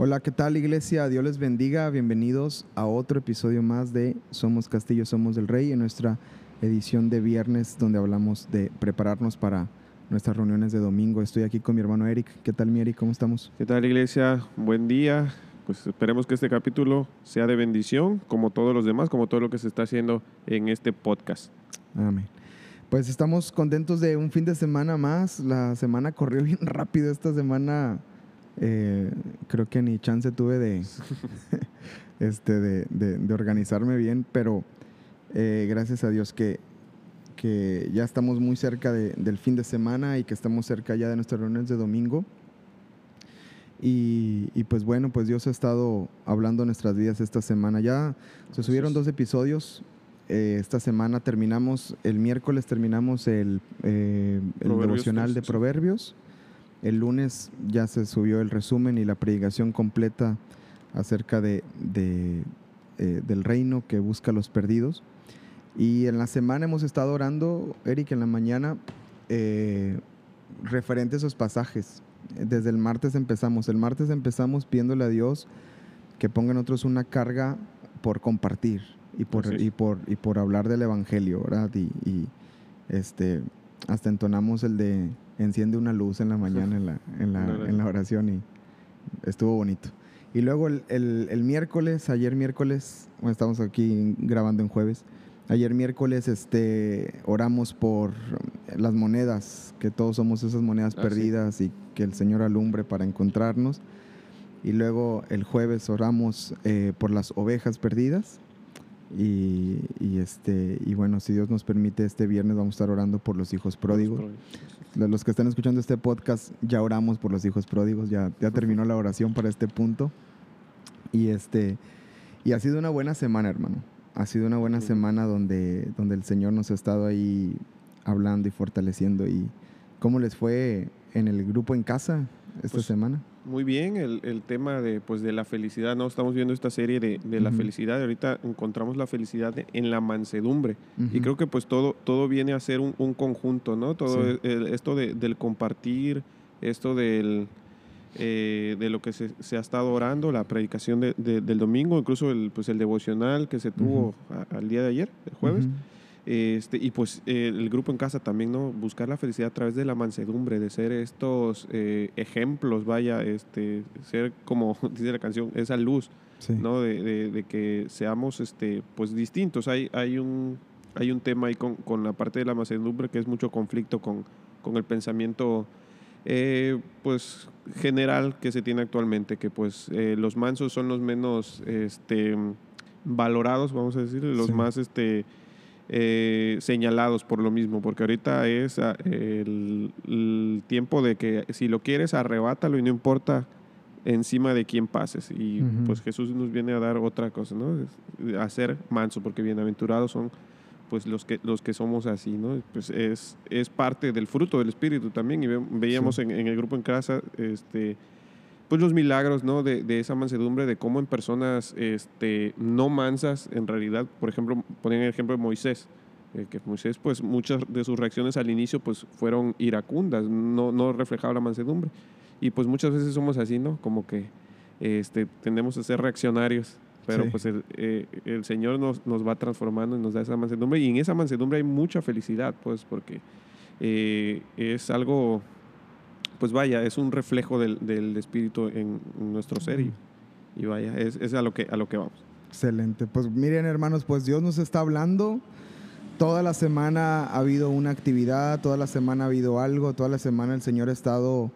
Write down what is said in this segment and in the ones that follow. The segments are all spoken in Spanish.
Hola, ¿qué tal iglesia? Dios les bendiga. Bienvenidos a otro episodio más de Somos Castillo, Somos del Rey, en nuestra edición de viernes donde hablamos de prepararnos para nuestras reuniones de domingo. Estoy aquí con mi hermano Eric. ¿Qué tal, mi Eric? ¿Cómo estamos? ¿Qué tal iglesia? Buen día. Pues esperemos que este capítulo sea de bendición, como todos los demás, como todo lo que se está haciendo en este podcast. Amén. Pues estamos contentos de un fin de semana más. La semana corrió bien rápido. Esta semana eh, creo que ni chance tuve de, este, de, de- de organizarme bien, pero eh, gracias a Dios que, que ya estamos muy cerca de- del fin de semana y que estamos cerca ya de nuestras reuniones de domingo. Y, y pues bueno, pues Dios ha estado hablando nuestras vidas esta semana. Ya se subieron dos episodios. Eh, esta semana terminamos, el miércoles terminamos el, eh, el devocional de. Proverbios. El lunes ya se subió el resumen y la predicación completa acerca de, de, eh, del reino que busca a los perdidos. Y en la semana hemos estado orando, Eric, en la mañana, eh, referente a esos pasajes. Desde el martes empezamos. El martes empezamos pidiéndole a Dios que ponga en nosotros una carga por compartir y por, y por, y por hablar del Evangelio, ¿verdad? Y, y, este, hasta entonamos el de enciende una luz en la mañana en la, en la, en la oración y estuvo bonito. Y luego el, el- el miércoles, ayer miércoles, bueno, estamos aquí grabando en jueves, ayer miércoles este, oramos por las monedas, que todos somos esas monedas Ah, sí. perdidas y que el Señor alumbre para encontrarnos. Y luego el jueves oramos eh, por las ovejas perdidas. Y, y, este, y bueno, si Dios nos permite, este viernes vamos a estar orando por los hijos pródigos. Los que están escuchando este podcast, ya oramos por los hijos pródigos, ya, ya terminó la oración para este punto. Y, este, y ha sido una buena semana, hermano. Ha sido una buena Sí. semana donde, donde el Señor nos ha estado ahí hablando y fortaleciendo. ¿Y cómo les fue en el grupo en casa esta Pues, semana? Muy bien, el, el tema de, pues, de la felicidad, ¿no? Estamos viendo esta serie de, de la felicidad ahorita encontramos la felicidad en la mansedumbre. Y creo que pues todo, todo viene a ser un, un conjunto, ¿no? Todo Sí. el- esto de- del compartir, esto del, eh, de lo que se, se ha estado orando, la predicación de- de- del domingo, incluso el, pues, el devocional que se tuvo a- al día de ayer, el jueves. Este, y pues eh, el grupo en casa también, ¿no? Buscar la felicidad a través de la mansedumbre, de ser estos eh, ejemplos, vaya, este, ser como dice la canción, esa luz, Sí. ¿no? De, de- de que seamos este, pues distintos. Hay, hay, un, hay un tema ahí con, con la parte de la mansedumbre que es mucho conflicto con, con el pensamiento eh, pues general que se tiene actualmente, que pues los mansos son los menos este, valorados, vamos a decir, los Sí. más este, eh, señalados por lo mismo, porque ahorita es ah, el, el tiempo de que si lo quieres, arrebátalo y no importa encima de quién pases. Y pues Jesús nos viene a dar otra cosa, ¿no? A ser manso, porque bienaventurados son pues los que, los que somos así, ¿no? Pues es, es parte del fruto del Espíritu también. Y ve- veíamos Sí. en, en el grupo en casa, este, pues los milagros, ¿no? De, de esa mansedumbre, de cómo en personas este, no mansas, en realidad, por ejemplo, ponen el ejemplo de Moisés, eh, que Moisés, pues muchas de sus reacciones al inicio, pues fueron iracundas, no, no reflejaba la mansedumbre. Y pues muchas veces somos así, ¿no? Como que este, tendemos a ser reaccionarios, pero Sí. pues el, eh, el Señor nos, nos va transformando y nos da esa mansedumbre. Y en esa mansedumbre hay mucha felicidad, pues, porque eh, es algo, pues vaya, es un reflejo del, del Espíritu en, en nuestro ser y, y vaya, es, es a, lo que, a lo que vamos. Excelente. Pues miren, hermanos, pues Dios nos está hablando. Toda la semana ha habido una actividad, toda la semana ha habido algo, toda la semana el Señor ha estado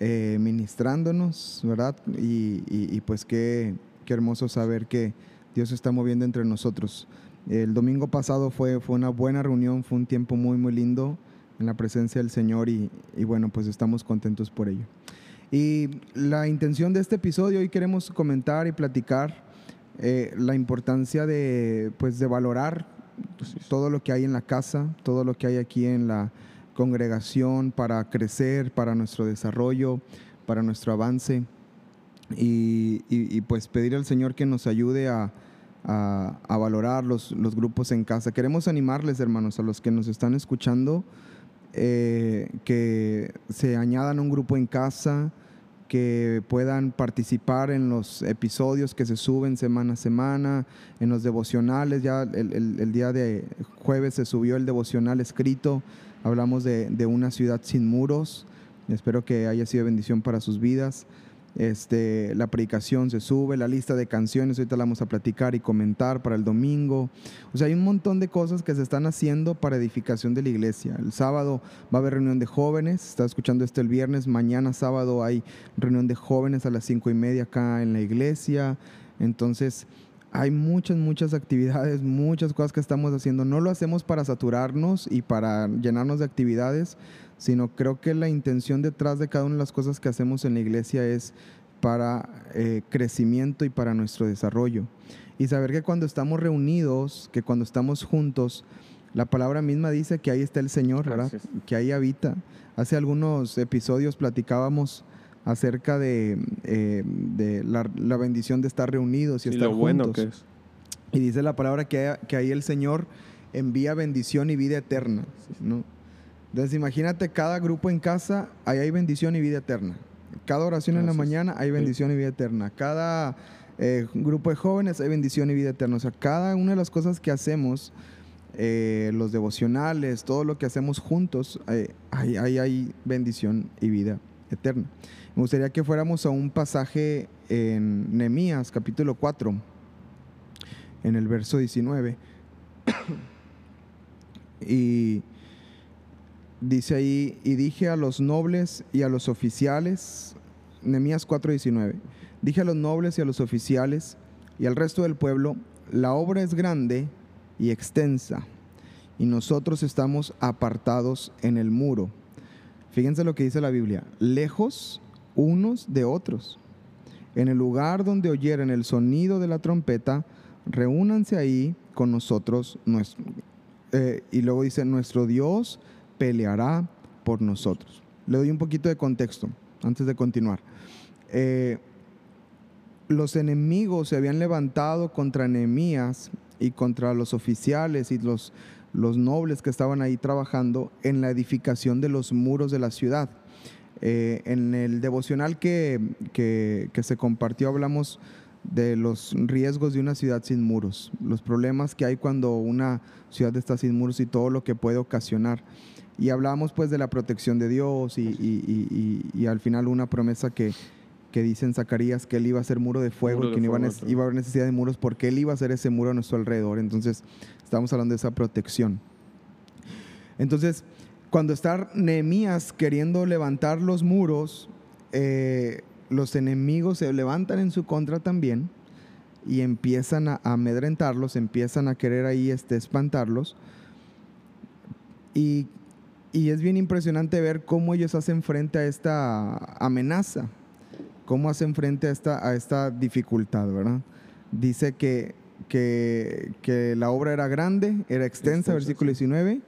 eh, ministrándonos, ¿verdad? Y, y- y pues qué, qué hermoso saber que Dios se está moviendo entre nosotros. El domingo pasado fue, fue una buena reunión, fue un tiempo muy, muy lindo en la presencia del Señor y, y bueno, pues estamos contentos por ello. Y la intención de este episodio, hoy queremos comentar y platicar eh, la importancia de, pues, de valorar todo lo que hay en la casa, todo lo que hay aquí en la congregación para crecer, para nuestro desarrollo, para nuestro avance. Y, y- y, pues pedir al Señor que nos ayude a, a- a valorar los, los grupos en casa. Queremos animarles, hermanos, a los que nos están escuchando, eh, que se añadan un grupo en casa, que puedan participar en los episodios que se suben semana a semana, en los devocionales. Ya el, día de jueves se subió el devocional escrito. Hablamos de una ciudad sin muros. Espero que haya sido bendición para sus vidas. Este, la predicación se sube, la lista de canciones, ahorita la vamos a platicar y comentar para el domingo. O sea, hay un montón de cosas que se están haciendo para edificación de la iglesia. El sábado va a haber reunión de jóvenes, está escuchando esto el viernes, mañana sábado hay reunión de jóvenes a las cinco y media acá en la iglesia. Entonces, hay muchas, muchas actividades, muchas cosas que estamos haciendo. No lo hacemos para saturarnos y para llenarnos de actividades, sino creo que la intención detrás de cada una de las cosas que hacemos en la iglesia es para eh, crecimiento y para nuestro desarrollo. Y saber que cuando estamos reunidos, que cuando estamos juntos, la palabra misma dice que ahí está el Señor, ¿verdad? Que ahí habita. Hace algunos episodios platicábamos acerca de, eh, la, bendición de estar reunidos y, estar juntos. Y dice la palabra que, que ahí el Señor envía bendición y vida eterna, ¿no? Entonces imagínate cada grupo en casa, ahí hay bendición y vida eterna. Cada oración en la mañana hay bendición y vida eterna. Cada eh, grupo de jóvenes hay bendición y vida eterna. O sea, cada una de las cosas que hacemos, eh, los devocionales, todo lo que hacemos juntos, eh, ahí, hay bendición y vida eterna. Me gustaría que fuéramos a un pasaje en Nehemías, capítulo 4, en el verso 19. y dice ahí, y dije a los nobles y a los oficiales, Nehemías 4:19, dije a los nobles y a los oficiales y al resto del pueblo, la obra es grande y extensa, y nosotros estamos apartados en el muro. Fíjense lo que dice la Biblia, lejos unos de otros. En el lugar donde oyeren el sonido de la trompeta, reúnanse ahí con nosotros. Nuestro, eh, y luego dice, nuestro Dios peleará por nosotros. Le doy un poquito de contexto antes de continuar. Eh, los enemigos se habían levantado contra Nehemías y contra los oficiales y los, los nobles que estaban ahí trabajando en la edificación de los muros de la ciudad. Eh, en el devocional que, que, se compartió hablamos de los riesgos de una ciudad sin muros, los problemas que hay cuando una ciudad está sin muros y todo lo que puede ocasionar. Y hablamos pues de la protección de Dios y, al final una promesa que, que dice en Zacarías que él iba a ser muro de fuego, que no iba, iba, a haber necesidad de muros porque él iba a ser ese muro a nuestro alrededor. Entonces, estamos hablando de esa protección. Entonces, cuando está Nehemías queriendo levantar los muros, eh, los enemigos se levantan en su contra también y empiezan a, amedrentarlos, empiezan a querer ahí este, espantarlos. Y y es bien impresionante ver cómo ellos hacen frente a esta amenaza, cómo hacen frente a esta, a esta dificultad, ¿verdad? Dice que, que, la obra era grande, era extensa, versículo 19,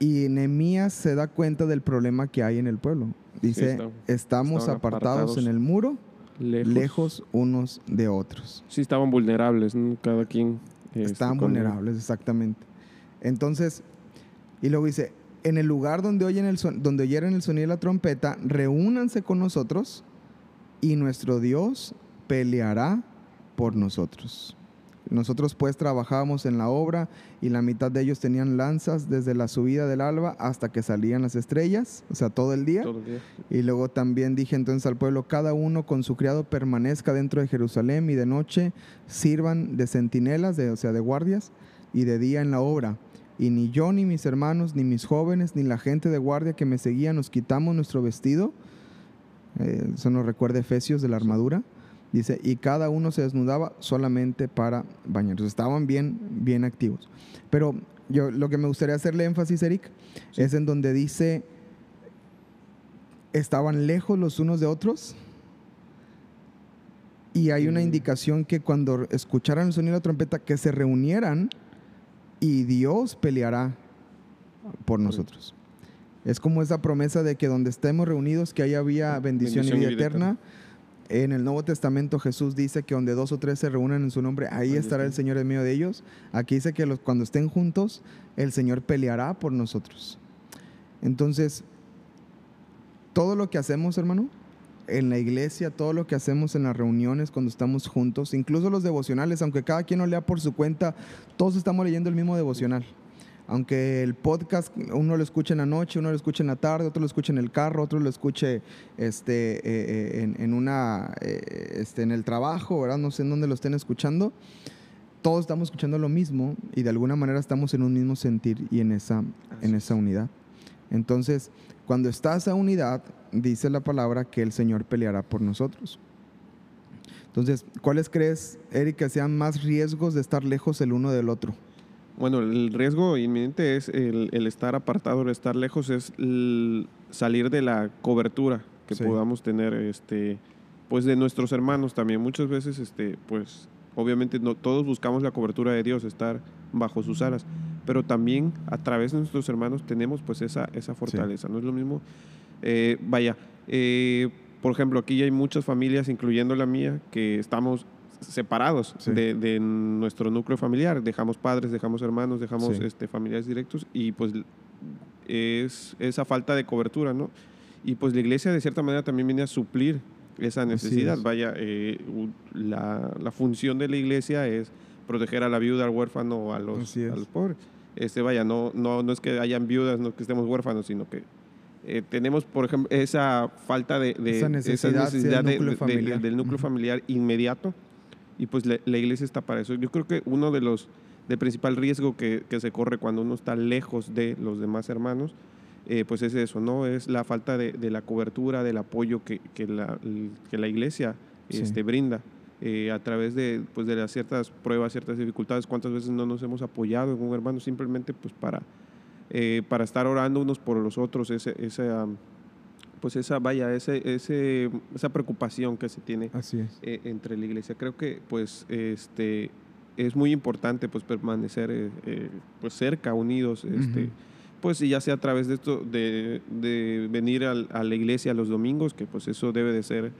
y Nehemías se da cuenta del problema que hay en el pueblo. Dice, estamos apartados, en el muro, lejos. unos de otros. Sí, estaban vulnerables, cada quien. Este, estaban vulnerables, exactamente. Entonces, y luego dice, en el lugar donde oyen el, donde oyeron el sonido de la trompeta, reúnanse con nosotros y nuestro Dios peleará por nosotros. Nosotros pues trabajábamos en la obra y la mitad de ellos tenían lanzas desde la subida del alba hasta que salían las estrellas, o sea, todo el día. Todo el día. Y luego también dije entonces al pueblo, cada uno con su criado permanezca dentro de Jerusalén y de noche sirvan de centinelas, de, o sea, de guardias, y de día en la obra y ni yo, ni mis hermanos, ni mis jóvenes, ni la gente de guardia que me seguía nos quitamos nuestro vestido. Eh, eso nos recuerda Efesios de la armadura. Dice, y cada uno se desnudaba solamente para bañarse. Estaban bien, bien activos. Pero yo lo que me gustaría hacerle énfasis, Eric, es en donde dice, estaban lejos los unos de otros. Y hay una indicación que cuando escucharan el sonido de la trompeta, que se reunieran y Dios peleará por nosotros. Es como esa promesa de que donde estemos reunidos, que ahí había bendición, y vida eterna. En el Nuevo Testamento Jesús dice que donde dos o tres se reúnen en su nombre, ahí estará el Señor en medio de ellos. Aquí dice que los, cuando estén juntos, el Señor peleará por nosotros. Entonces, todo lo que hacemos, hermano, en la iglesia, todo lo que hacemos en las reuniones cuando estamos juntos, incluso los devocionales, aunque cada quien lo lea por su cuenta, todos estamos leyendo el mismo devocional. Aunque el podcast uno lo escuche en la noche, uno lo escuche en la tarde, otro lo escuche en el carro, otro lo escuche este, eh, eh, en, una, eh, este, en el trabajo, ¿verdad? No sé en dónde lo estén escuchando. Todos estamos escuchando lo mismo y de alguna manera estamos en un mismo sentir y en esa, en esa unidad. Entonces, cuando está esa unidad, dice la palabra que el Señor peleará por nosotros. Entonces, ¿cuáles crees, Eric, que sean más riesgos de estar lejos el uno del otro? Bueno, el riesgo inminente es el, estar apartado, el estar lejos, es salir de la cobertura que podamos tener, este, pues de nuestros hermanos también. Muchas veces, este, pues, obviamente no, todos buscamos la cobertura de Dios, estar bajo sus alas, pero también a través de nuestros hermanos tenemos pues esa, esa fortaleza. No es lo mismo, eh, vaya, eh, por ejemplo, aquí hay muchas familias, incluyendo la mía, que estamos separados de, nuestro núcleo familiar. Dejamos padres, dejamos hermanos, dejamos este, familiares directos y pues es esa falta de cobertura, ¿no? Y pues la iglesia de cierta manera también viene a suplir esa necesidad. Vaya, eh, la, la, función de la iglesia es proteger a la viuda, al huérfano o a los, a los pobres. Este, vaya, no, no, no es que hayan viudas, no es que estemos huérfanos, sino que eh, tenemos, por ejemplo, esa falta de, esa necesidad, del, núcleo familiar. del núcleo familiar inmediato y pues la, iglesia está para eso. Yo creo que uno de los de principal riesgo que, que, se corre cuando uno está lejos de los demás hermanos, eh, pues es eso, ¿no? Es la falta de, de la cobertura, del apoyo que, que, la, que la, iglesia este, brinda. Eh, a través de, pues, de las ciertas pruebas, ciertas dificultades, cuántas veces no nos hemos apoyado en un hermano simplemente pues para, eh, para estar orando unos por los otros, ese, ese pues esa, vaya, ese, ese, esa preocupación que se tiene eh, entre la iglesia. Creo que pues este, es muy importante pues permanecer eh, eh, pues cerca, unidos, este, pues ya sea a través de esto, de, de venir a, a, la iglesia los domingos, que pues eso debe de ser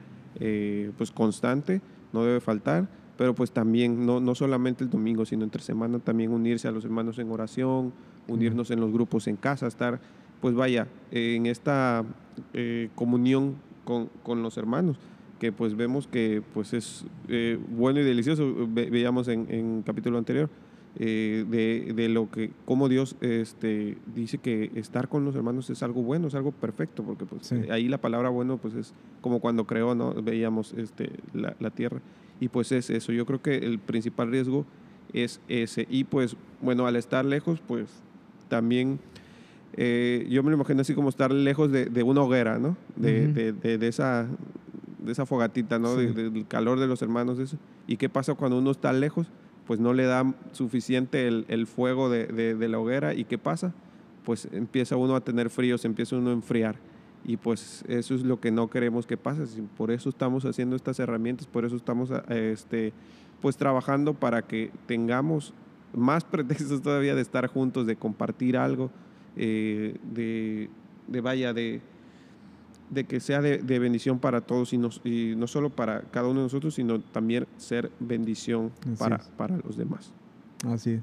pues constante, no debe faltar, pero pues también, no, no solamente el domingo, sino entre semana también unirse a los hermanos en oración, unirnos en los grupos en casa, estar pues vaya, en esta eh, comunión con, con, los hermanos, que pues vemos que pues es eh, bueno y delicioso, veíamos en, en capítulo anterior, eh, de, de, lo que, como Dios este, dice que estar con los hermanos es algo bueno, es algo perfecto, porque pues, ahí la palabra bueno pues es como cuando creó, ¿no? veíamos este, la, la tierra, y pues es eso, yo creo que el principal riesgo es ese, y pues bueno, al estar lejos pues también eh, yo me lo imagino así como estar lejos de, de una hoguera, ¿no? De, de, de, esa, de esa fogatita, ¿no? del calor de los hermanos. Eso. ¿Y qué pasa cuando uno está lejos? Pues no le da suficiente el, el fuego de, la hoguera. ¿Y qué pasa? Pues empieza uno a tener frío, se empieza uno a enfriar. Y pues eso es lo que no queremos que pase. Por eso estamos haciendo estas herramientas, por eso estamos este, pues trabajando para que tengamos más pretextos todavía de estar juntos, de compartir algo, eh, de, de, vaya, de, de que sea de, bendición para todos y no, y no solo para cada uno de nosotros, sino también ser bendición para, para los demás. Así es.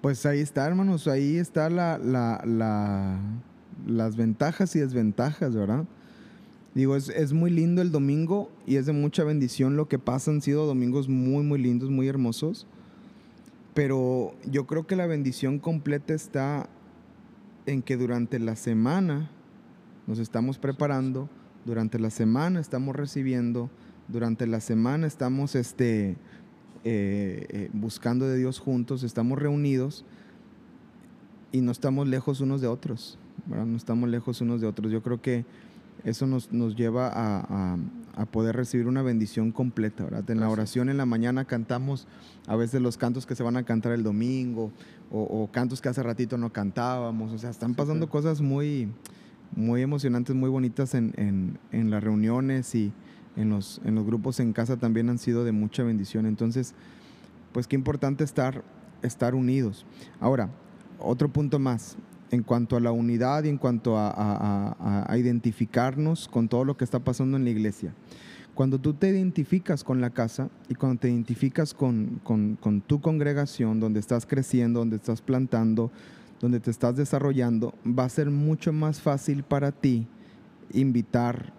Pues ahí está, hermanos, ahí está la, la, la, las ventajas y desventajas, ¿verdad? Digo, es, es, muy lindo el domingo y es de mucha bendición lo que pasa. Han sido domingos muy, muy lindos, muy hermosos. Pero yo creo que la bendición completa está en que durante la semana nos estamos preparando, durante la semana estamos recibiendo, durante la semana estamos este, eh, eh, buscando de Dios juntos, estamos reunidos y no estamos lejos unos de otros, no estamos lejos unos de otros. Yo creo que eso nos, nos lleva a, a, poder recibir una bendición completa. ¿verdad? En la oración en la mañana cantamos a veces los cantos que se van a cantar el domingo o, cantos que hace ratito no cantábamos. O sea, están pasando cosas muy, muy emocionantes, muy bonitas en, en, en, las reuniones y en los, en los grupos en casa también han sido de mucha bendición. Entonces, pues qué importante estar, estar unidos. Ahora, otro punto más en cuanto a la unidad y en cuanto a, identificarnos con todo lo que está pasando en la iglesia. Cuando tú te identificas con la casa y cuando te identificas con, tu congregación, donde estás creciendo, donde estás plantando, donde te estás desarrollando, va a ser mucho más fácil para ti invitar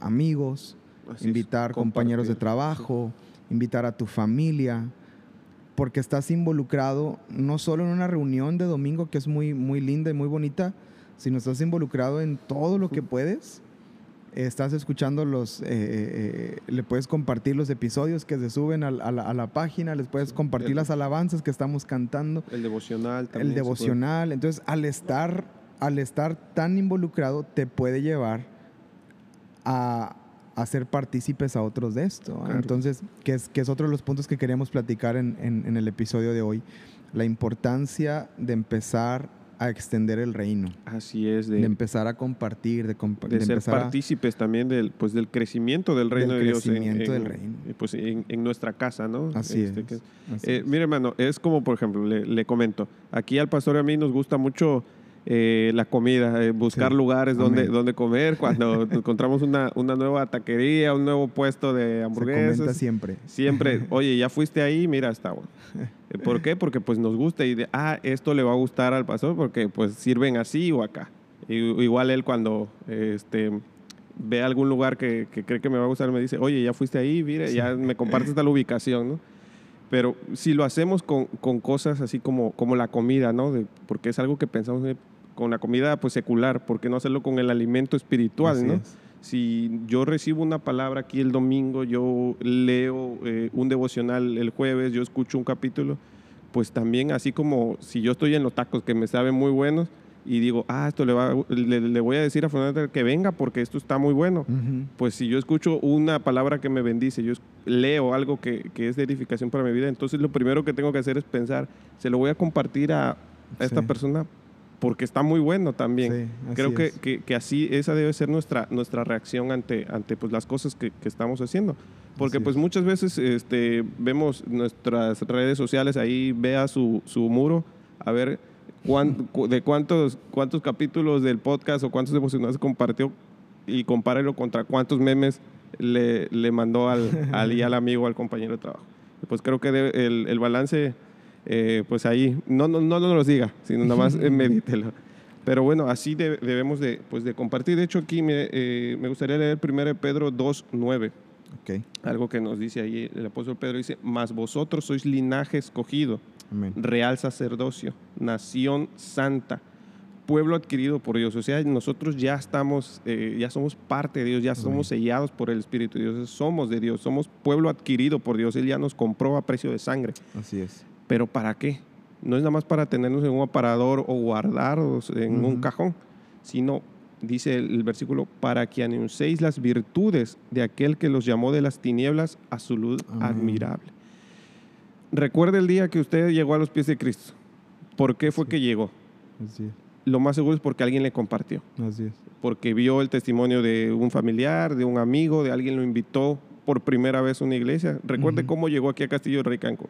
amigos, Así es, invitar compañeros de trabajo, invitar a tu familia, porque estás involucrado no solo en una reunión de domingo que es muy, muy linda y muy bonita, sino estás involucrado en todo lo que puedes. Estás escuchando los, eh, eh, eh, le puedes compartir los episodios que se suben a, la, a la página, les puedes compartir el- las alabanzas que estamos cantando, El devocional también. el devocional. Entonces, al estar, al estar tan involucrado, te puede llevar a, a ser partícipes a otros de esto. Claro. Entonces, que es, que es otro de los puntos que queríamos platicar en, en- en el episodio de hoy. La importancia de empezar a extender el reino, Así es, de, de, empezar a compartir, de, compa- de de ser a- partícipes también del, pues, del crecimiento del reino Del de Dios. en- crecimiento en, del reino. eh, Pues en, en nuestra casa, ¿no? Así Este, es. que- así Eh, es. mire, hermano, es como, por ejemplo, le, le comento, aquí al pastor y a mí nos gusta mucho eh, la comida, eh, buscar Sí. lugares donde, Amén. donde comer, cuando encontramos una, una nueva taquería, un nuevo puesto de Se hamburguesas. comenta siempre. Siempre, oye, ya fuiste ahí, mira, está bueno. Eh, ¿Por qué? Porque pues nos gusta y de, ah, esto le va a gustar al pastor porque pues sirven así o acá. Y, igual él cuando este, ve algún lugar que, que cree que me va a gustar, me dice, oye, ya fuiste ahí, mire, ya me compartes tal ubicación, ¿no? Pero si lo hacemos con, con cosas así como, como la comida, ¿no? De- porque es algo que pensamos con la comida pues secular, ¿por qué no hacerlo con el alimento espiritual, Así ¿no? es. Si yo recibo una palabra aquí el domingo, yo leo eh, un devocional el jueves, yo escucho un capítulo, pues también así como si yo estoy en los tacos que me saben muy buenos y digo, ah, esto le, va, le, le voy a decir a Fernando que venga porque esto está muy bueno. Ujú. Pues si yo escucho una palabra que me bendice, yo leo algo que, que es de edificación para mi vida, entonces lo primero que tengo que hacer es pensar, se lo voy a compartir a, a esta Sí. persona porque está muy bueno también. Sí, Creo que, es. que, que así esa debe ser nuestra, nuestra reacción ante, ante pues, las cosas que, que estamos haciendo. Porque Así pues es. muchas veces este, vemos nuestras redes sociales ahí, vea su, su muro, a ver cuán- cu- de cuántos, cuántos capítulos del podcast o cuántos devocionales compartió y compárelo contra cuántos memes le, le mandó al, al, y al amigo, al compañero de trabajo. Pues creo que debe- el, el balance, eh, pues ahí, no, no, no nos los diga, sino nada más eh, medítelo. Pero bueno, así de- debemos de, pues de compartir. De hecho, aquí me, eh, me gustaría leer 1 Pedro 2.9, Ok. algo que nos dice ahí el apóstol Pedro, dice, mas vosotros sois linaje escogido, Amén. real sacerdocio, nación santa, pueblo adquirido por Dios. O sea, nosotros ya estamos, eh, ya somos parte de Dios, ya somos sellados por el Espíritu de Dios, somos de Dios, somos pueblo adquirido por Dios. Él ya nos compró a precio de sangre. Así es. ¿Pero para qué? No es nada más para tenernos en un aparador o guardarnos en un cajón, sino, dice el, el versículo, para que anunciéis las virtudes de aquel que los llamó de las tinieblas a su luz Amén. admirable. Recuerde el día que usted llegó a los pies de Cristo. ¿Por qué fue Sí. que llegó? Así es. Lo más seguro es porque alguien le compartió, Así es. porque vio el testimonio de un familiar, de un amigo, de alguien lo invitó por primera vez a una iglesia. Recuerde cmo llegó aquí a Castillo de Rey Cancún.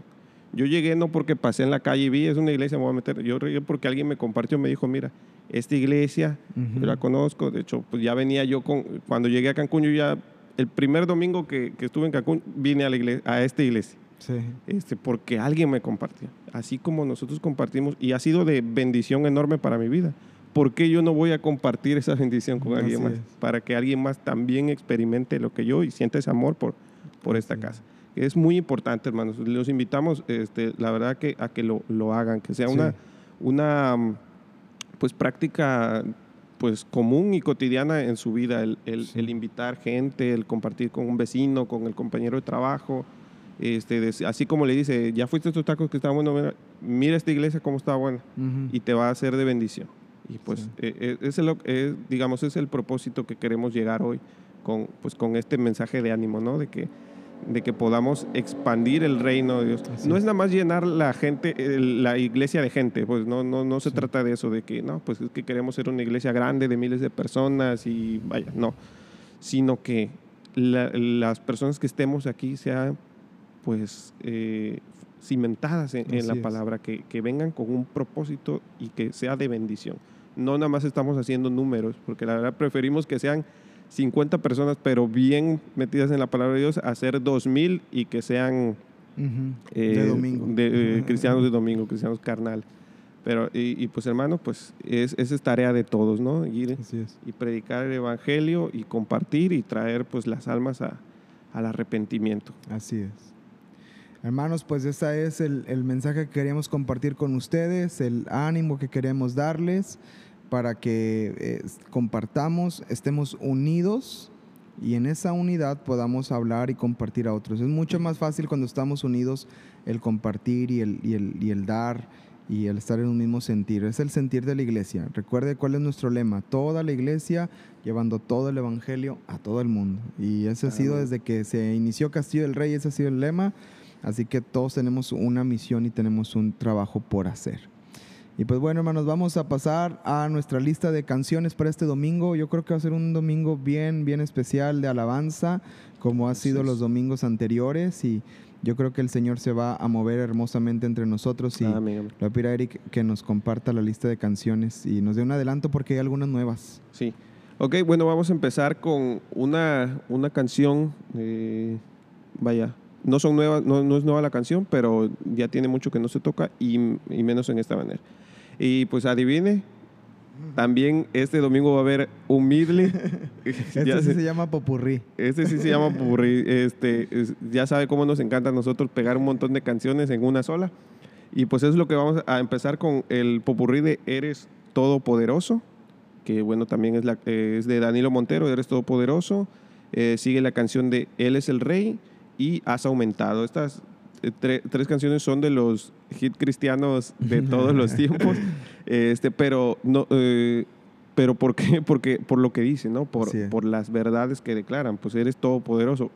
Yo llegué no porque pasé en la calle y vi, es una iglesia, me voy a meter. Yo llegué porque alguien me compartió, me dijo, mira, esta iglesia, yo la conozco. De hecho, pues ya venía yo con, cuando llegué a Cancún, yo ya, el primer domingo que, que estuve en Cancún, vine a, la iglesia, a esta iglesia. Sí. Este, porque alguien me compartió. Así como nosotros compartimos, y ha sido de bendición enorme para mi vida. ¿Por qué yo no voy a compartir esa bendición con alguien más? es. Para que alguien más también experimente lo que yo y sienta ese amor por, por esta casa. Es muy importante, hermanos. Los invitamos, este, la verdad, que, a que lo, lo hagan, que sea Sí. una, una pues, práctica pues, común y cotidiana en su vida, el, el- Sí. el invitar gente, el compartir con un vecino, con el compañero de trabajo, este, de- así como le dice, ya fuiste a estos tacos que estaban buenos, mira, mira esta iglesia cómo está buena Ujú. y te va a hacer de bendición. Y pues, Sí. eh, eh, ese es lo, eh, digamos, es el propósito que queremos llegar hoy con, pues, con este mensaje de ánimo, ¿no? De que, de que podamos expandir el reino de Dios. Así no es nada más llenar la gente, la iglesia de gente, pues no, no, no se Sí. trata de eso, de que, no, pues es que queremos ser una iglesia grande de miles de personas y vaya, no, sino que la- las personas que estemos aquí sean, pues, eh, cimentadas en, la palabra, que, que vengan con un propósito y que sea de bendición. No nada más estamos haciendo números, porque la verdad preferimos que sean 50 personas, pero bien metidas en la palabra de Dios, a hacer 2000 y que sean eh, de domingo. de, eh, cristianos de domingo, cristianos carnal. Pero, y, y, pues hermano, pues es, esa es tarea de todos, ¿no? Ir y predicar el Evangelio y compartir y traer pues las almas a, al arrepentimiento. Así es. Hermanos, pues ese es el, el mensaje que queríamos compartir con ustedes, el ánimo que queremos darles para que eh, compartamos, estemos unidos y en esa unidad podamos hablar y compartir a otros. Es mucho más fácil cuando estamos unidos el compartir y el, y el, y el dar y el estar en un mismo sentir. Es el sentir de la iglesia. Recuerde cuál es nuestro lema. Toda la iglesia llevando todo el evangelio a todo el mundo. Y ese ha sido desde que se inició Castillo del Rey, ese ha sido el lema. Así que todos tenemos una misión y tenemos un trabajo por hacer. Y pues bueno, hermanos, vamos a pasar a nuestra lista de canciones para este domingo. Yo creo que va a ser un domingo bien, bien especial de alabanza, como ha sido los domingos anteriores. Y yo creo que el Señor se va a mover hermosamente entre nosotros. Y amén. le pedir a Eric que nos comparta la lista de canciones y nos dé un adelanto porque hay algunas nuevas. Sí. Ok, bueno, vamos a empezar con una, una canción, eh, vaya, no, son nuevas, no, no es nueva la canción, pero ya tiene mucho que no se toca y, y menos en esta manera. Y pues adivine, también este domingo va a haber un medley. Este Ya sí se llama Popurrí. Este sí se llama Popurrí. Este, es- ya sabe cómo nos encanta a nosotros pegar un montón de canciones en una sola. Y pues eso es lo que vamos a empezar con el Popurrí de Eres Todopoderoso, que bueno, también es, la, eh, es de Danilo Montero, Eres Todopoderoso. Eh, sigue la canción de Él es el Rey y Has Aumentado. Estas eh, tre- tres canciones son de los hit cristianos de todos los tiempos. Este, pero no... eh, pero ¿por qué? Porque por lo que dice, ¿no? Por, es. por las verdades que declaran. Pues eres todopoderoso.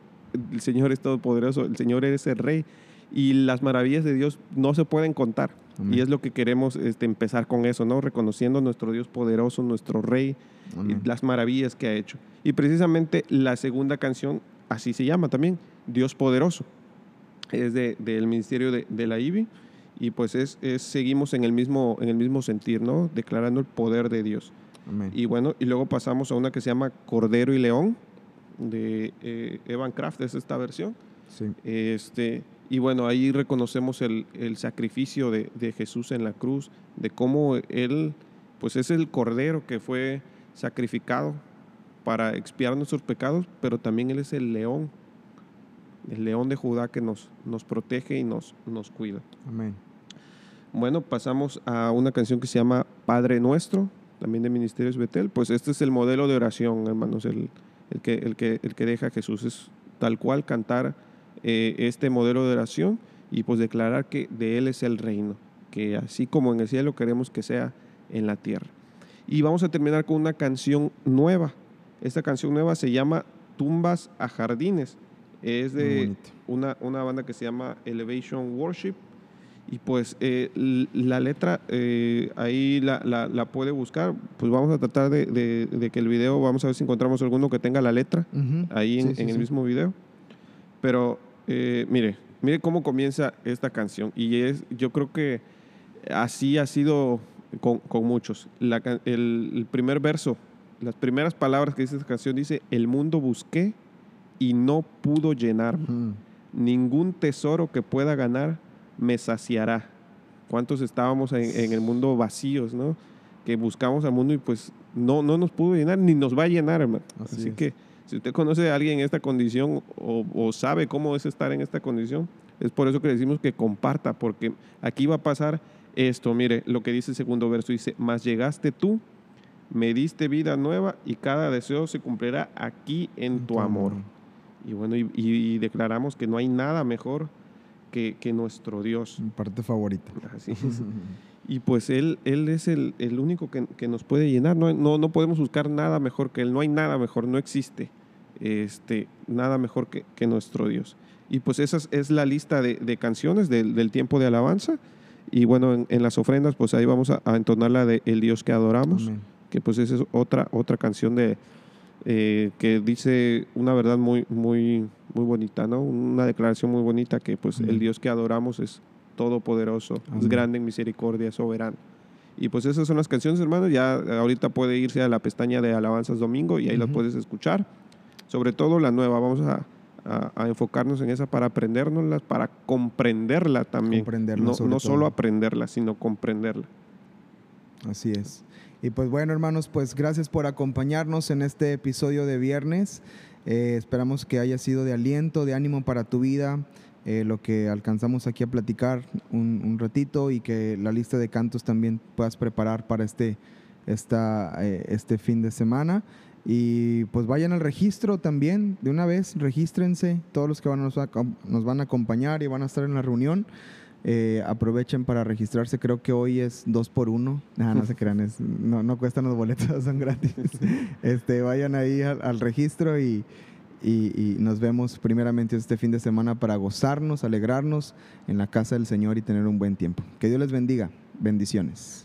El Señor es todopoderoso. El Señor eres el Rey. Y las maravillas de Dios no se pueden contar. Amén. Y es lo que queremos este, empezar con eso, ¿no? Reconociendo a nuestro Dios poderoso, nuestro Rey, y las maravillas que ha hecho. Y precisamente la segunda canción, así se llama también, Dios poderoso. Es de- del ministerio de, de la IBI. Y pues es, es- seguimos en el, mismo, en el mismo sentir, ¿no? Declarando el poder de Dios. Amén. Y bueno, y luego pasamos a una que se llama Cordero y León, de eh, Evan Kraft, es esta versión. Sí. Este, y bueno, ahí reconocemos el, el sacrificio de, de Jesús en la cruz, de cómo Él, pues es el Cordero que fue sacrificado para expiar nuestros pecados, pero también Él es el león, el león de Judá que nos, nos protege y nos, nos cuida. Amén. Bueno, pasamos a una canción que se llama Padre Nuestro, también de Ministerios Betel. Pues este es el modelo de oración, hermanos, el, el que, el, que, el que deja Jesús. Es tal cual cantar eh, este modelo de oración y pues declarar que de Él es el reino, que así como en el cielo queremos que sea en la tierra. Y vamos a terminar con una canción nueva. Esta canción nueva se llama Tumbas a Jardines. Es de una, una banda que se llama Elevation Worship. Y pues eh, la letra eh, ahí la, la- la puede buscar. Pues vamos a tratar de, de- de que el video, vamos a ver si encontramos alguno que tenga la letra ahí en, Sí, sí, en el sí. mismo video. Pero eh, mire, mire cómo comienza esta canción. Y es, yo creo que así ha sido con, con muchos. La el primer verso, las primeras palabras que dice esta canción dice, el mundo busqué y no pudo llenarme. Ningún tesoro que pueda ganar me saciará. ¿Cuántos estábamos en, en el mundo vacíos, no? Que buscamos al mundo y pues no, no nos pudo llenar, ni nos va a llenar, hermano. Así Así, es. que si usted conoce a alguien en esta condición o, o sabe cómo es estar en esta condición, es por eso que decimos que comparta, porque aquí va a pasar esto. Mire, lo que dice el segundo verso dice, mas llegaste tú, me diste vida nueva y cada deseo se cumplirá aquí en tu amor. Y bueno, y, declaramos que no hay nada mejor que, que nuestro Dios. Mi parte favorita. Así es. Y pues Él, él es el, el único que, que nos puede llenar. No, no, no podemos buscar nada mejor que Él. No hay nada mejor, no existe este, nada mejor que, que nuestro Dios. Y pues esa es, es la lista de, de canciones del, del tiempo de alabanza. Y bueno, en, en las ofrendas, pues ahí vamos a, a entonar la de El Dios que adoramos Amén. Que pues esa es otra, otra canción de, eh, que dice una verdad muy, muy, muy bonita, ¿no? Una declaración muy bonita que pues el Dios que adoramos es todopoderoso, es Amén. grande en misericordia, soberano. Y pues esas son las canciones, hermanos. Ya ahorita puede irse a la pestaña de Alabanzas Domingo y ahí las Ujú. puedes escuchar. Sobre todo la nueva, vamos a, a- a enfocarnos en esa para aprendérnoslas, para comprenderla también. Comprenderla no no solo aprenderla, sino comprenderla. Así es. Y pues bueno, hermanos, pues gracias por acompañarnos en este episodio de viernes. Eh, esperamos que haya sido de aliento, de ánimo para tu vida, eh, lo que alcanzamos aquí a platicar un, ratito y que la lista de cantos también puedas preparar para este, eh, este fin de semana. Y pues vayan al registro también, de una vez, regístrense, todos los que van, nos, nos van a acompañar y van a estar en la reunión. Eh, aprovechen para registrarse. Creo que hoy es dos por uno. Ah, no se crean, es, no, no cuestan los boletos, son gratis. este, vayan ahí al, registro y, y, y, nos vemos primeramente este fin de semana para gozarnos, alegrarnos en la casa del Señor y tener un buen tiempo. Que Dios les bendiga. Bendiciones.